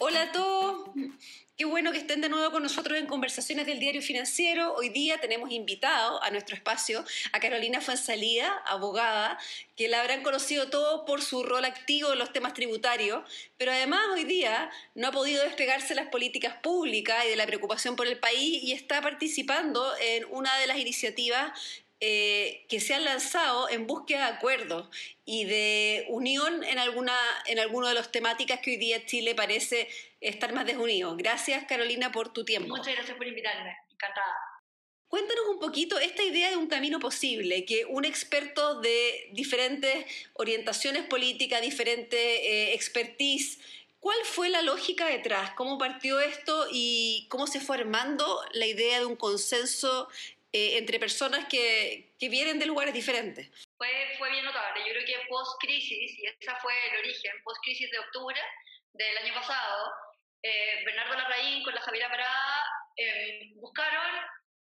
Hola a todos. Qué bueno que estén de nuevo con nosotros en Conversaciones del Diario Financiero. Hoy día tenemos invitado a nuestro espacio a Carolina Fuensalida, abogada, que la habrán conocido todo por su rol activo en los temas tributarios, pero además hoy día no ha podido despegarse las políticas públicas y de la preocupación por el país y está participando en una de las iniciativas eh, que se han lanzado en búsqueda de acuerdos y de unión en alguna en alguno de las temáticas que hoy día Chile parece estar más desunido. Gracias Carolina por tu tiempo. Muchas gracias por invitarme, encantada. Cuéntanos un poquito esta idea de un camino posible, que un experto de diferentes orientaciones políticas, diferente eh, expertise, ¿cuál fue la lógica detrás? ¿Cómo partió esto y cómo se fue armando la idea de un consenso eh, entre personas que, que, vienen de lugares diferentes. Fue, fue bien notable. Yo creo que post-crisis, y ese fue el origen, post-crisis de octubre del año pasado, eh, Bernardo Larraín con la Javiera Parada eh, buscaron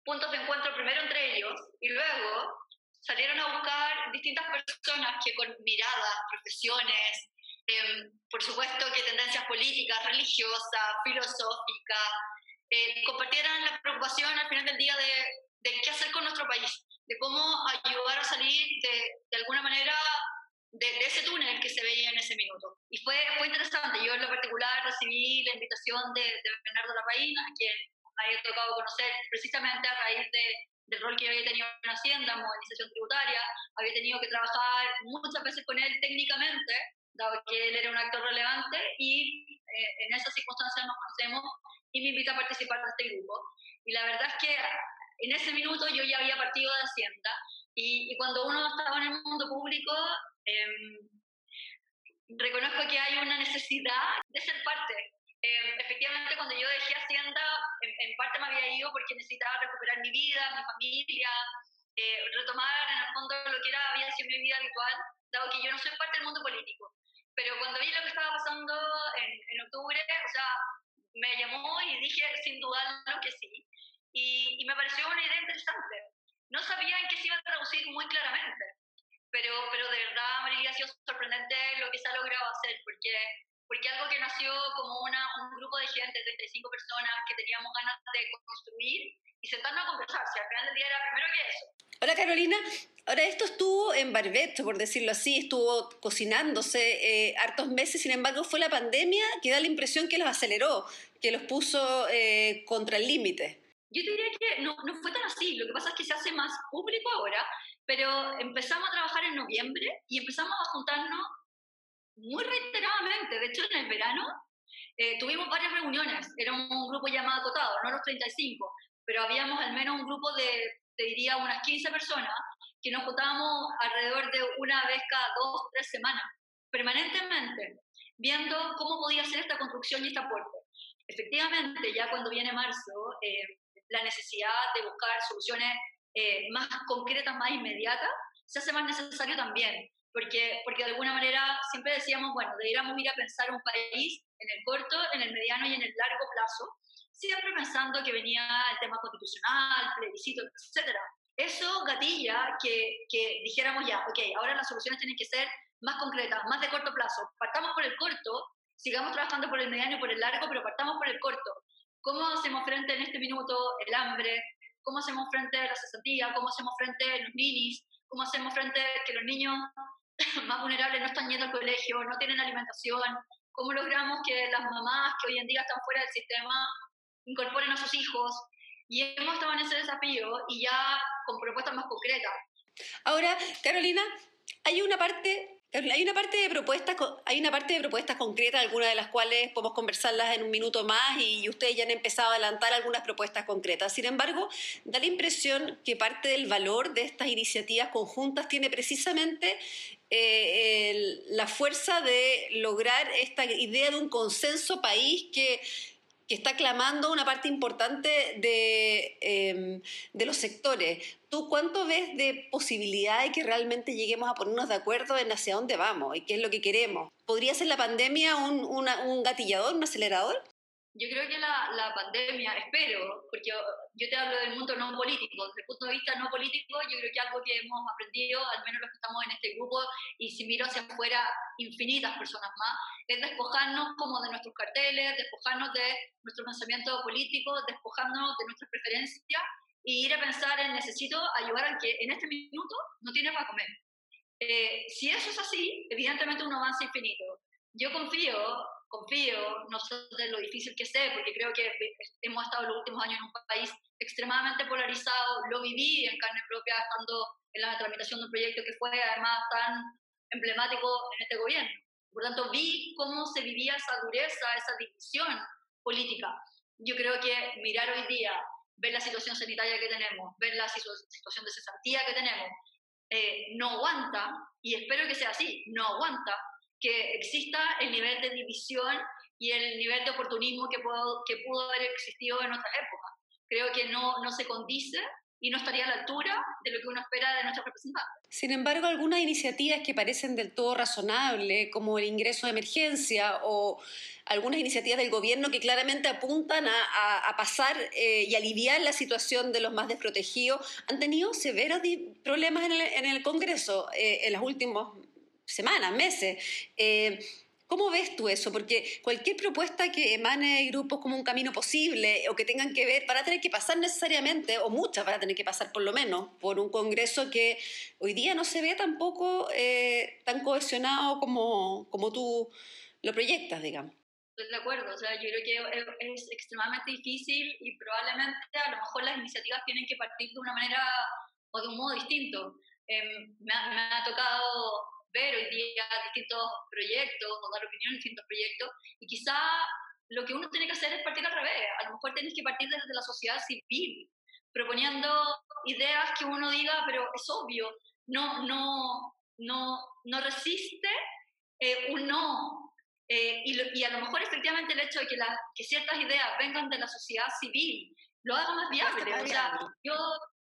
puntos de encuentro primero entre ellos y luego salieron a buscar distintas personas que con miradas, profesiones, por supuesto que tendencias políticas, religiosas, filosóficas, compartieran la preocupación al final del día de de qué hacer con nuestro país, de cómo ayudar a salir de, de alguna manera de, ese túnel que se veía en ese minuto. Y fue, fue interesante. Yo en lo particular recibí la invitación de, de Bernardo Lapaín, a quien me había tocado conocer precisamente a raíz de, del rol que yo había tenido en Hacienda, modernización tributaria. Había tenido que trabajar muchas veces con él técnicamente, dado que él era un actor relevante, y eh, en esas circunstancias nos conocemos y me invita a participar de este grupo. Y la verdad es que en ese minuto yo ya había partido de Hacienda y, cuando uno estaba en el mundo público, em, reconozco que hay una necesidad de ser parte. Em, efectivamente, cuando yo dejé Hacienda, en, parte me había ido porque necesitaba recuperar mi vida, mi familia, eh, retomar en el fondo lo que era, había sido mi vida habitual, dado que yo no soy parte del mundo político. Pero cuando vi lo que estaba pasando en, en octubre, o sea, me llamó y dije sin dudarlo que sí y, pareció una idea interesante. No sabía en qué se iba a traducir muy claramente, pero, pero de verdad, Marilia, ha sido sorprendente lo que se ha logrado hacer, porque, porque algo que nació como una, un grupo de gente, 35 personas, que teníamos ganas de construir y sentarnos a conversar, si al final del día era primero que eso. Hola Carolina, ahora esto estuvo en barbecho, por decirlo así, estuvo cocinándose eh, hartos meses, sin embargo fue la pandemia que da la impresión que los aceleró, que los puso eh, contra el límite. Yo diría que no, no fue tan así, lo que pasa es que se hace más público ahora, pero empezamos a trabajar en noviembre y empezamos a juntarnos muy reiteradamente. De hecho, en el verano eh, tuvimos varias reuniones, era un grupo llamado acotado, no los 35, pero habíamos al menos un grupo de, te diría, unas 15 personas que nos juntábamos alrededor de una vez cada dos, tres semanas, permanentemente, viendo cómo podía ser esta construcción y este aporte. Efectivamente, ya cuando viene marzo, eh, la necesidad de buscar soluciones eh, más concretas, más inmediatas, se hace más necesario también, porque, porque de alguna manera siempre decíamos, bueno, deberíamos ir a pensar un país en el corto, en el mediano y en el largo plazo, siempre pensando que venía el tema constitucional, plebiscito, etc. Eso gatilla que, que dijéramos ya, ok, ahora las soluciones tienen que ser más concretas, más de corto plazo. Partamos por el corto, sigamos trabajando por el mediano y por el largo, pero partamos por el corto. ¿Cómo hacemos frente en este minuto el hambre? ¿Cómo hacemos frente a la cesantía? ¿Cómo hacemos frente a los ninis? ¿Cómo hacemos frente a que los niños más vulnerables no están yendo al colegio, no tienen alimentación? ¿Cómo logramos que las mamás que hoy en día están fuera del sistema incorporen a sus hijos? Y hemos estado en ese desafío y ya con propuestas más concretas. Ahora, Carolina, hay una parte hay una parte de propuestas, hay una parte de propuestas concretas, algunas de las cuales podemos conversarlas en un minuto más y ustedes ya han empezado a adelantar algunas propuestas concretas. Sin embargo, da la impresión que parte del valor de estas iniciativas conjuntas tiene precisamente eh, la fuerza de lograr esta idea de un consenso país que que está clamando una parte importante de, em, de, los sectores. ¿Tú cuánto ves de posibilidad de que realmente lleguemos a ponernos de acuerdo en hacia dónde vamos y qué es lo que queremos? ¿Podría ser la pandemia un, un gatillador, un acelerador? Yo creo que la, la, pandemia, espero, porque yo te hablo del mundo no político, desde el punto de vista no político, yo creo que algo que hemos aprendido, al menos los que estamos en este grupo, y si miro hacia afuera, infinitas personas más, es despojarnos como de nuestros carteles, despojarnos de nuestro pensamiento político, despojarnos de nuestras preferencias y ir a pensar en necesito ayudar al que en este minuto no tiene para comer. Eh, si eso es así, evidentemente un avance infinito. Yo confío confío, no sé de lo difícil que sé, porque creo que hemos estado los últimos años en un país extremadamente polarizado, lo viví en carne propia estando en la tramitación de un proyecto que fue además tan emblemático en este gobierno. Por tanto, vi cómo se vivía esa dureza, esa división política. Yo creo que mirar hoy día, ver la situación sanitaria que tenemos, ver la situación de cesantía que tenemos, eh, no aguanta, y espero que sea así, no aguanta que exista el nivel de división y el nivel de oportunismo que, pudo, que pudo haber existido en otras épocas. Creo que no, no se condice y no estaría a la altura de lo que uno espera de nuestros representantes. Sin embargo, algunas iniciativas que parecen del todo razonables, como el ingreso de emergencia o algunas iniciativas del gobierno que claramente apuntan a, a, pasar eh, y aliviar la situación de los más desprotegidos, han tenido severos problemas en el, en el Congreso eh, en los últimos semanas, meses. Eh, ¿Cómo ves tú eso? Porque cualquier propuesta que emane de grupos como un camino posible o que tengan que ver, para tener que pasar necesariamente, o muchas van a tener que pasar por lo menos, por un Congreso que hoy día no se ve tampoco eh, tan cohesionado como, como tú lo proyectas, digamos. Estoy de acuerdo, o sea, yo creo que es, extremadamente difícil y probablemente a lo mejor las iniciativas tienen que partir de una manera o de un modo distinto. Em, me, me ha tocado ver hoy día distintos proyectos o dar opinión en distintos proyectos y quizá lo que uno tiene que hacer es partir al revés. A lo mejor tienes que partir desde la sociedad civil, proponiendo ideas que uno diga, pero es obvio, no, no, no, no resiste eh, un no. Eh, y, y, a lo mejor efectivamente el hecho de que, la, que ciertas ideas vengan de la sociedad civil lo haga más viable. O sea, yo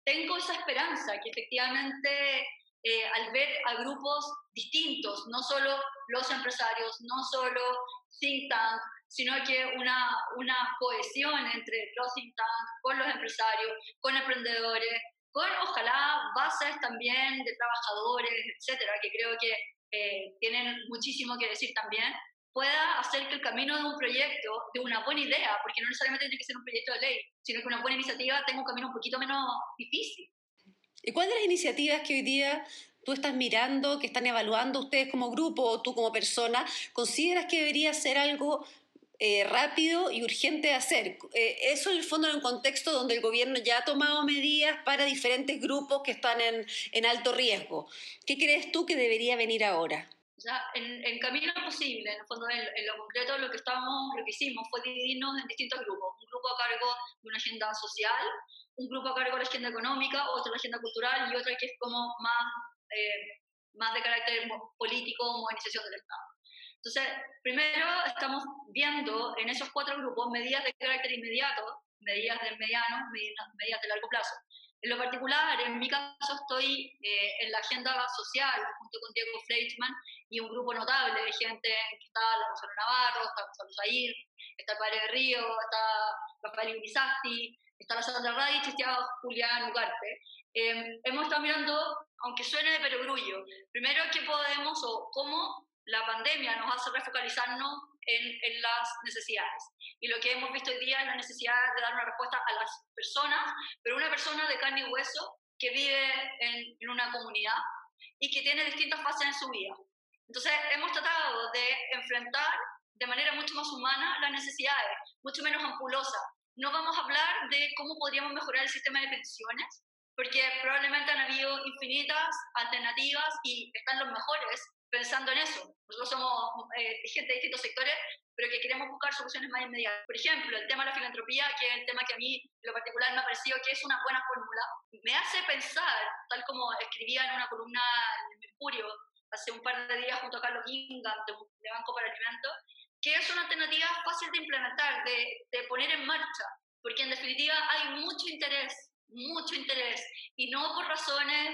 tengo esa esperanza que efectivamente eh, al ver a grupos distintos, no solo los empresarios, no solo think tank, sino que una, una cohesión entre los think tank, con los empresarios, con emprendedores, con ojalá bases también de trabajadores, etcétera, que creo que eh, tienen muchísimo que decir también, pueda hacer que el camino de un proyecto, de una buena idea, porque no necesariamente tiene que ser un proyecto de ley, sino que una buena iniciativa tenga un camino un poquito menos difícil. ¿Y cuáles de las iniciativas que hoy día tú estás mirando, que están evaluando ustedes como grupo o tú como persona, consideras que debería ser algo eh, rápido y urgente de hacer. Eh, eso en el fondo en un contexto donde el gobierno ya ha tomado medidas para diferentes grupos que están en, en alto riesgo. ¿Qué crees tú que debería venir ahora? En, en, camino posible, en el fondo, en, en, lo concreto, lo que, estamos, lo que hicimos fue dividirnos en distintos grupos. Un grupo a cargo de una agenda social, un grupo a cargo de la agenda económica, otro la agenda cultural y otra que es como más, eh, más de carácter político, modernización del Estado. Entonces, primero estamos viendo en esos cuatro grupos medidas de carácter inmediato, medidas de mediano, medidas, medidas de largo plazo. En lo particular, en mi caso, estoy eh, en la agenda social junto con Diego Fleischmann y un grupo notable de gente que está la Rosario Navarro, está Gonzalo Zair, está el Padre de Río, está Rafael Irizasti, está la Sandra Radich está Julián Ugarte. Eh, hemos estado mirando, aunque suene de perogrullo, primero qué podemos o cómo la pandemia nos hace refocalizarnos en, en, las necesidades. Y lo que hemos visto hoy día es la necesidad de dar una respuesta a las personas, pero una persona de carne y hueso que vive en, en una comunidad y que tiene distintas fases en su vida. Entonces, hemos tratado de enfrentar de manera mucho más humana las necesidades, mucho menos ampulosas, no vamos a hablar de cómo podríamos mejorar el sistema de pensiones, porque probablemente han habido infinitas alternativas y están los mejores pensando en eso. Nosotros somos eh, gente de distintos sectores, pero que queremos buscar soluciones más inmediatas. Por ejemplo, el tema de la filantropía, que es el tema que a mí en lo particular me ha parecido que es una buena fórmula, me hace pensar, tal como escribía en una columna en Mercurio hace un par de días junto a Carlos Gingham de Banco para Alimentos, que es una alternativa fácil de implementar, de, de poner en marcha, porque en definitiva hay mucho interés, mucho interés, y no por razones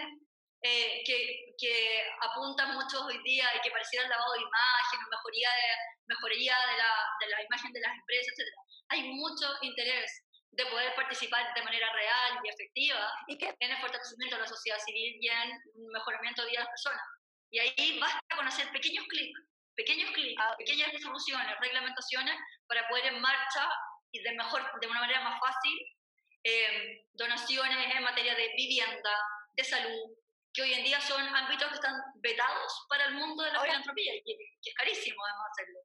eh, que, que, apuntan mucho hoy día y que pareciera el lavado de imagen o mejoría de, mejoría de, la, de la imagen de las empresas, etc. Hay mucho interés de poder participar de manera real y efectiva en el fortalecimiento de la sociedad civil y en mejoramiento de vida de las personas. Y ahí basta con hacer pequeños clics, pequeños clics, ah. pequeñas resoluciones, reglamentaciones para poder en marcha y de, mejor, de una manera más fácil eh, donaciones en materia de vivienda, de salud, que hoy en día son ámbitos que están vetados para el mundo de la filantropía y que, es carísimo además hacerlo.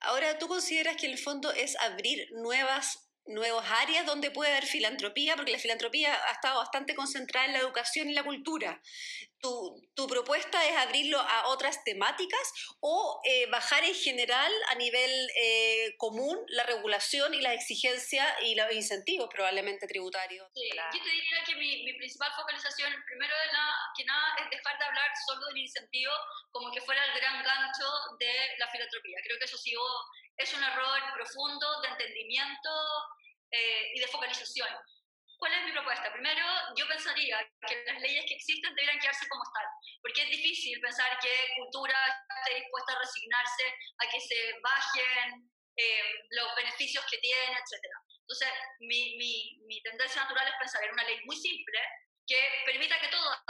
Ahora, ¿tú consideras que el fondo es abrir nuevas nuevas áreas donde puede haber filantropía, porque la filantropía ha estado bastante concentrada en la educación y la cultura. ¿Tu, tu propuesta es abrirlo a otras temáticas o eh, bajar en general a nivel eh, común la regulación y la exigencia y los incentivos probablemente tributarios? Sí, yo te diría que mi, mi principal focalización, primero de nada, que nada, es dejar de hablar solo del incentivo como que fuera el gran gancho de la filantropía. Creo que eso sí es un error profundo de entendimiento eh, y de focalización. ¿Cuál es mi propuesta? Primero, yo pensaría que las leyes que existen deberían quedarse como están, porque es difícil pensar que cultura esté dispuesta a resignarse a que se bajen eh, los beneficios que tiene, etc. Entonces, mi, mi, mi tendencia natural es pensar en una ley muy simple que permita que todas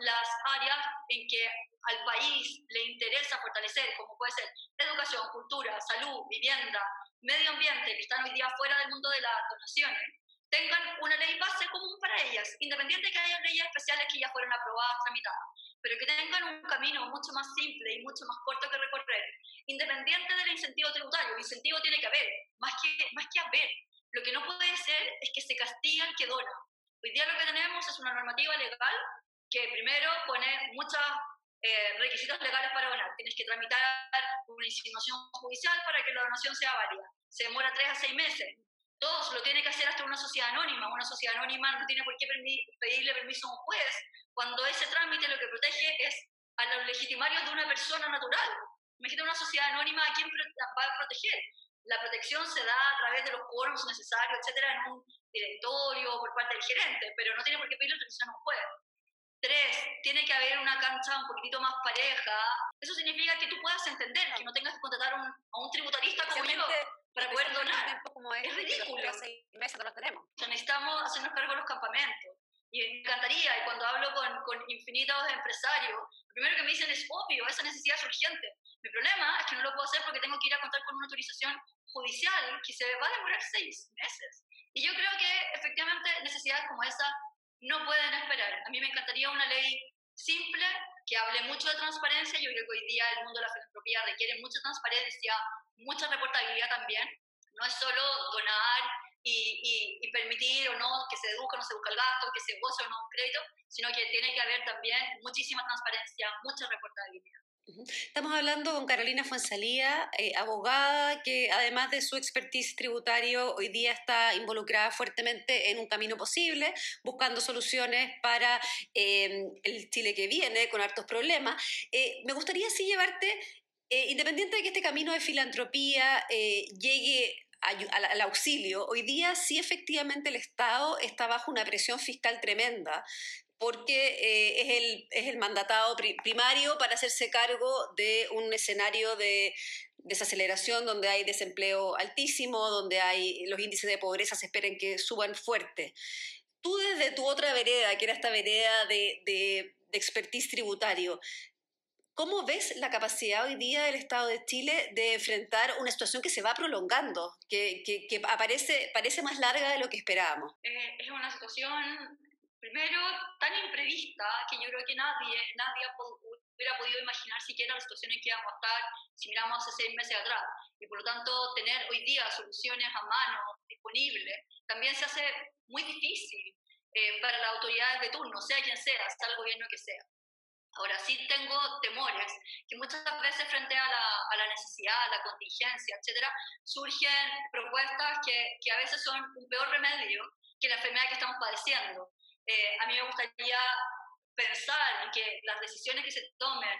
las áreas en que al país le interesa fortalecer, como puede ser educación, cultura, salud, vivienda, medio ambiente, que están hoy día fuera del mundo de las donaciones, tengan una ley base común para ellas, independiente de que haya leyes especiales que ya fueron aprobadas, tramitadas, pero que tengan un camino mucho más simple y mucho más corto que recorrer, independiente del incentivo tributario. El incentivo tiene que haber, más que, más que haber. Lo que no puede ser es que se castigue al que dona. Hoy día lo que tenemos es una normativa legal que primero pone muchos eh, requisitos legales para donar. Tienes que tramitar una insinuación judicial para que la donación sea válida se demora tres a seis meses. Todos lo tiene que hacer hasta una sociedad anónima. Una sociedad anónima no tiene por qué pedirle permiso a un juez cuando ese trámite lo que protege es a los legitimarios de una persona natural. Imagínate una sociedad anónima a quién va a proteger. La protección se da a través de los quórums necesarios, etcétera, en un directorio por parte del gerente, pero no tiene por qué pedirle permiso a un juez. Tres, tiene que haber una cancha un poquitito más pareja. Eso significa que tú puedas entender, que no tengas que contratar a un tributarista como yo para poder donar. Como es, es ridículo. Meses no lo tenemos. necesitamos hacernos cargo de los campamentos. Y me encantaría, y cuando hablo con, con infinitos empresarios, lo primero que me dicen es obvio, esa necesidad es urgente. Mi problema es que no lo puedo hacer porque tengo que ir a contar con una autorización judicial que se va a demorar seis meses. Y yo creo que efectivamente necesidades como esa no pueden esperar. A mí me encantaría una ley simple que hable mucho de transparencia. Yo creo que hoy día el mundo de la filantropía requiere mucha transparencia, mucha reportabilidad también. No es solo donar y, y, permitir o no que se deduzca o no se busca el gasto, que se goce o no un crédito, sino que tiene que haber también muchísima transparencia, mucha reportabilidad. Estamos hablando con Carolina Fuensalía, eh, abogada que además de su expertise tributario hoy día está involucrada fuertemente en un camino posible, buscando soluciones para eh, el Chile que viene con hartos problemas. Eh, me gustaría así llevarte eh, independiente de que este camino de filantropía eh, llegue al, auxilio, hoy día sí efectivamente el Estado está bajo una presión fiscal tremenda porque eh, es, el, es, el, mandatado primario para hacerse cargo de un escenario de desaceleración donde hay desempleo altísimo, donde hay los índices de pobreza se esperen que suban fuerte. Tú desde tu otra vereda, que era esta vereda de, de, de expertise tributario, ¿Cómo ves la capacidad hoy día del Estado de Chile de enfrentar una situación que se va prolongando, que, que, aparece, parece más larga de lo que esperábamos? Eh, es una situación, primero, tan imprevista que yo creo que nadie, nadie hubiera podido imaginar siquiera la situación en que íbamos a estar si miramos hace seis meses atrás. Y por lo tanto, tener hoy día soluciones a mano, disponibles, también se hace muy difícil eh, para las autoridades de turno, sea quien sea, sea el gobierno que sea. Ahora sí tengo temores que muchas veces frente a la, a la necesidad, a la contingencia, etcétera, surgen propuestas que, que, a veces son un peor remedio que la enfermedad que estamos padeciendo. Eh, a mí me gustaría pensar en que las decisiones que se tomen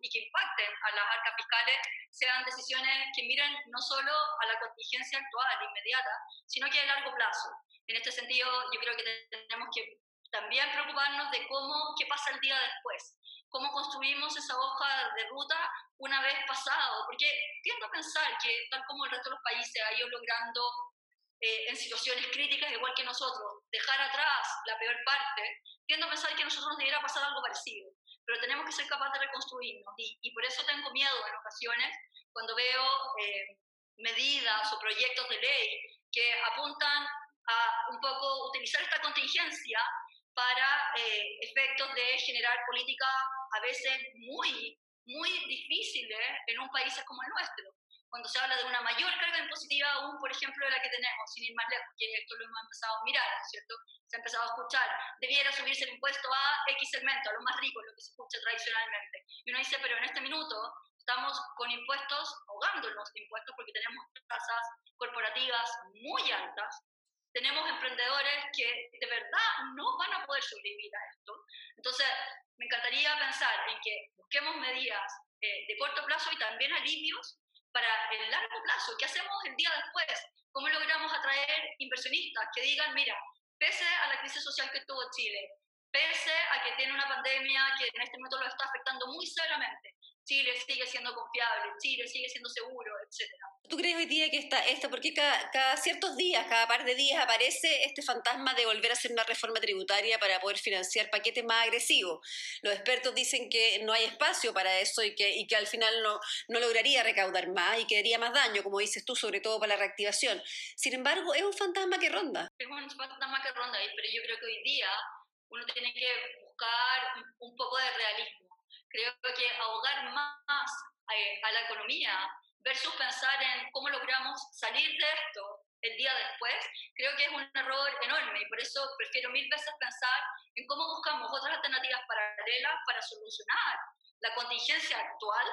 y que impacten a las arcas fiscales sean decisiones que miren no solo a la contingencia actual, inmediata, sino que a largo plazo. En este sentido, yo creo que tenemos que también preocuparnos de cómo, qué pasa el día después, cómo construimos esa hoja de ruta una vez pasado, porque tiendo a pensar que tal como el resto de los países ha ido logrando eh, en situaciones críticas igual que nosotros, dejar atrás la peor parte, tiendo a pensar que a nosotros nos debiera pasar algo parecido, pero tenemos que ser capaces de reconstruirnos y, y por eso tengo miedo en ocasiones cuando veo eh, medidas o proyectos de ley que apuntan a un poco utilizar esta contingencia para eh, efectos de generar políticas a veces muy, muy difíciles en un país como el nuestro. Cuando se habla de una mayor carga impositiva aún, por ejemplo, de la que tenemos, sin ir más lejos, que esto lo hemos empezado a mirar, ¿cierto? Se ha empezado a escuchar, debiera subirse el impuesto a X segmento, a lo más rico, lo que se escucha tradicionalmente. Y uno dice, pero en este minuto estamos con impuestos, ahogándonos de impuestos porque tenemos tasas corporativas muy altas, tenemos emprendedores que de verdad no van a poder sobrevivir a esto. Entonces, me encantaría pensar en que busquemos medidas eh, de corto plazo y también alivios para el largo plazo. ¿Qué hacemos el día después? ¿Cómo logramos atraer inversionistas que digan, mira, pese a la crisis social que tuvo Chile, pese a que tiene una pandemia que en este momento lo está afectando muy severamente, Chile sigue siendo confiable, Chile sigue siendo seguro, etc. ¿Tú crees hoy día que está esta, porque cada, cada, ciertos días, cada par de días aparece este fantasma de volver a hacer una reforma tributaria para poder financiar paquetes más agresivos? Los expertos dicen que no hay espacio para eso y que, y que al final no, no lograría recaudar más y que haría más daño, como dices tú, sobre todo para la reactivación. Sin embargo, es un fantasma que ronda. Es un fantasma que ronda, pero yo creo que hoy día uno tiene que buscar un poco de realismo Creo que ahogar más eh, a la economía versus pensar en cómo logramos salir de esto el día después, creo que es un error enorme y por eso prefiero mil veces pensar en cómo buscamos otras alternativas paralelas para solucionar la contingencia actual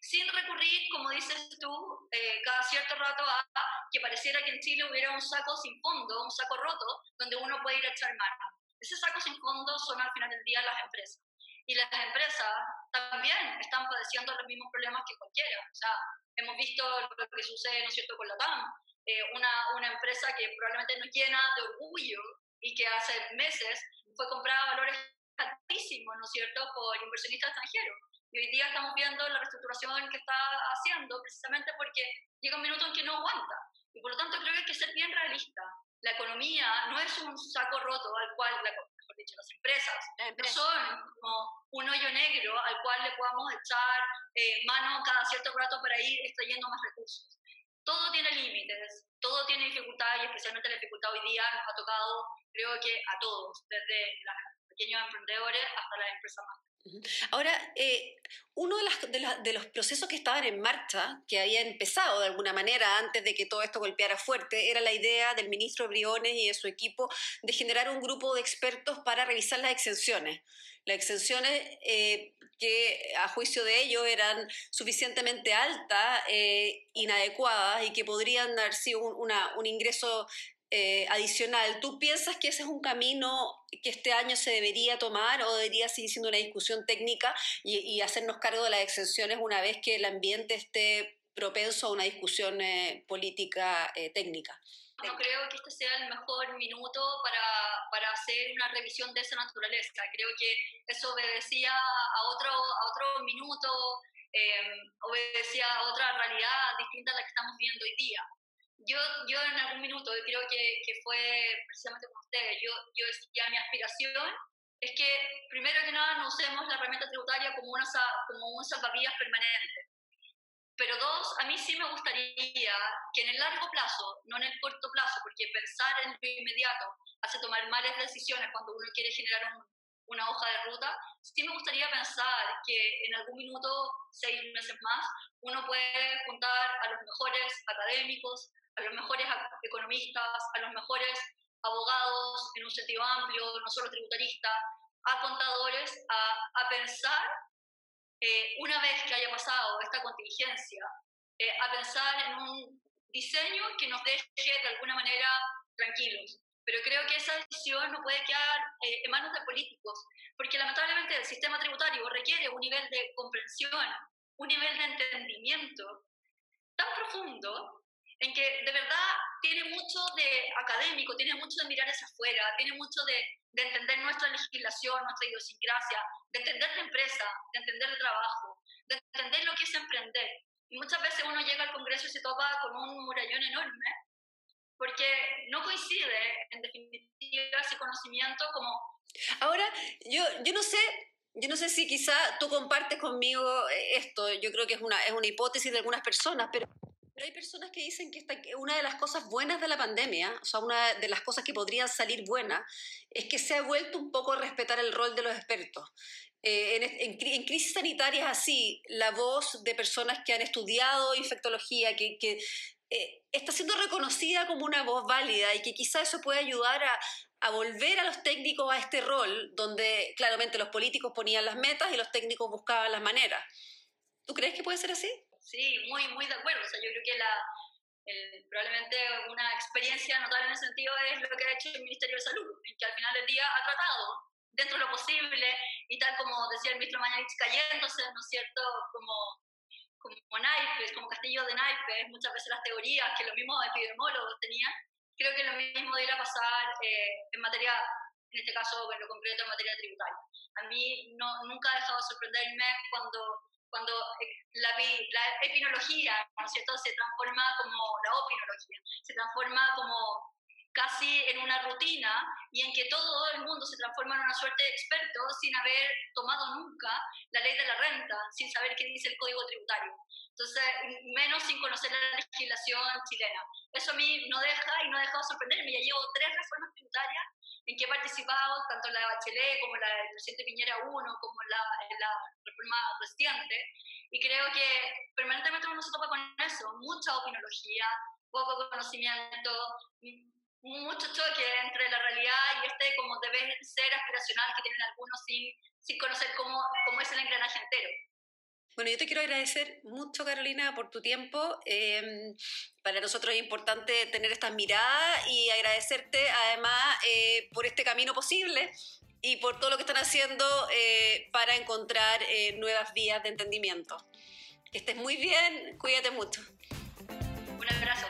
sin recurrir, como dices tú, eh, cada cierto rato a que pareciera que en Chile hubiera un saco sin fondo, un saco roto, donde uno puede ir a echar mano. Ese saco sin fondo son al final del día las empresas. Y las empresas también están padeciendo los mismos problemas que cualquiera. O sea, hemos visto lo que sucede, ¿no es cierto?, con la TAM, eh, una, una empresa que probablemente nos llena de orgullo y que hace meses fue comprada a valores altísimos, ¿no es cierto?, por inversionistas extranjeros. Y hoy día estamos viendo la reestructuración que está haciendo precisamente porque llega un minuto en que no aguanta. Y por lo tanto creo que hay que ser bien realista. La economía no es un saco roto al cual, la, dicho, las empresas, no son como un hoyo negro al cual le podamos echar eh, mano cada cierto rato para ir extrayendo más recursos. Todo tiene límites, todo tiene dificultad y especialmente la dificultad hoy día nos ha tocado, creo que a todos, desde los pequeños emprendedores hasta las empresas más Ahora, eh, uno de, de, los procesos que estaban en marcha, que había empezado de alguna manera antes de que todo esto golpeara fuerte, era la idea del ministro Briones y de su equipo de generar un grupo de expertos para revisar las exenciones. Las exenciones eh, que a juicio de ellos eran suficientemente altas, eh, inadecuadas y que podrían dar sido un ingreso eh, adicional, ¿tú piensas que ese es un camino que este año se debería tomar o debería seguir siendo una discusión técnica y, hacernos cargo de las exenciones una vez que el ambiente esté propenso a una discusión eh, política eh, técnica? No creo que este sea el mejor minuto para, para, hacer una revisión de esa naturaleza. Creo que eso obedecía a otro, a otro minuto, obedecía a otra realidad distinta a la que estamos viendo hoy día yo, yo en algún minuto, creo que, que fue precisamente con ustedes, yo, yo decía mi aspiración es que primero que nada no usemos la herramienta tributaria como, una, como un salvavidas permanente. Pero dos, a mí sí me gustaría que en el largo plazo, no en el corto plazo, porque pensar en lo inmediato hace tomar malas decisiones cuando uno quiere generar una hoja de ruta, sí me gustaría pensar que en algún minuto, seis meses más, uno puede juntar a los mejores académicos, a los mejores economistas, a los mejores abogados en un sentido amplio, no solo tributaristas, a contadores, a, a pensar, eh, una vez que haya pasado esta contingencia, eh, a pensar en un diseño que nos deje de alguna manera tranquilos. Pero creo que esa decisión no puede quedar eh, en manos de políticos, porque lamentablemente el sistema tributario requiere un nivel de comprensión, un nivel de entendimiento tan profundo en que de verdad tiene mucho de académico, tiene mucho de mirar hacia afuera, tiene mucho de, de entender nuestra legislación, nuestra idiosincrasia, de entender la empresa, de entender el trabajo, de entender lo que es emprender. Y muchas veces uno llega al Congreso y se topa con un murallón enorme, porque no coincide, en definitiva, ese conocimiento como... Ahora, yo, yo no sé, yo no sé si quizá tú compartes conmigo esto, yo creo que es una, es una hipótesis de algunas personas, pero pero hay personas que dicen que una de las cosas buenas de la pandemia, o sea, una de las cosas que podrían salir buenas, es que se ha vuelto un poco a respetar el rol de los expertos. Eh, en, crisis sanitarias así, la voz de personas que han estudiado infectología, que, que eh, está siendo reconocida como una voz válida y que quizá eso puede ayudar a, a volver a los técnicos a este rol, donde claramente los políticos ponían las metas y los técnicos buscaban las maneras. ¿Tú crees que puede ser así? Sí, muy, muy de acuerdo. O sea, yo creo que la, probablemente una experiencia notable en ese sentido es lo que ha hecho el Ministerio de Salud, que al final del día ha tratado dentro de lo posible y tal como decía el ministro Mañalich cayéndose, ¿no es cierto?, como, como naipes, como castillos de naipes, muchas veces las teorías que los mismos epidemiólogos tenían, creo que lo mismo debería pasar eh, en materia, en este caso en lo concreto en materia tributaria. A mí no, nunca ha dejado de sorprenderme cuando cuando la, la epinología, ¿no es cierto?, se transforma como la opinología, se transforma como casi en una rutina y en que todo el mundo se transforma en una suerte de experto sin haber tomado nunca la ley de la renta, sin saber qué dice el código tributario. Entonces, menos sin conocer la legislación chilena. Eso a mí no deja y no ha dejado sorprenderme. Ya llevo tres reformas tributarias en que he participado, tanto la de Bachelet como la del presidente Piñera 1, como la, la reforma reciente, y creo que permanentemente uno se topa con eso, mucha opinología, poco conocimiento, mucho choque entre la realidad y este como debe ser aspiracional que tienen algunos sin, sin conocer cómo, cómo es el engranaje entero. Bueno, yo te quiero agradecer mucho, Carolina, por tu tiempo. Em, para nosotros es importante tener estas miradas y agradecerte además eh, por este camino posible y por todo lo que están haciendo eh, para encontrar eh, nuevas vías de entendimiento. Que estés muy bien, cuídate mucho. Un abrazo.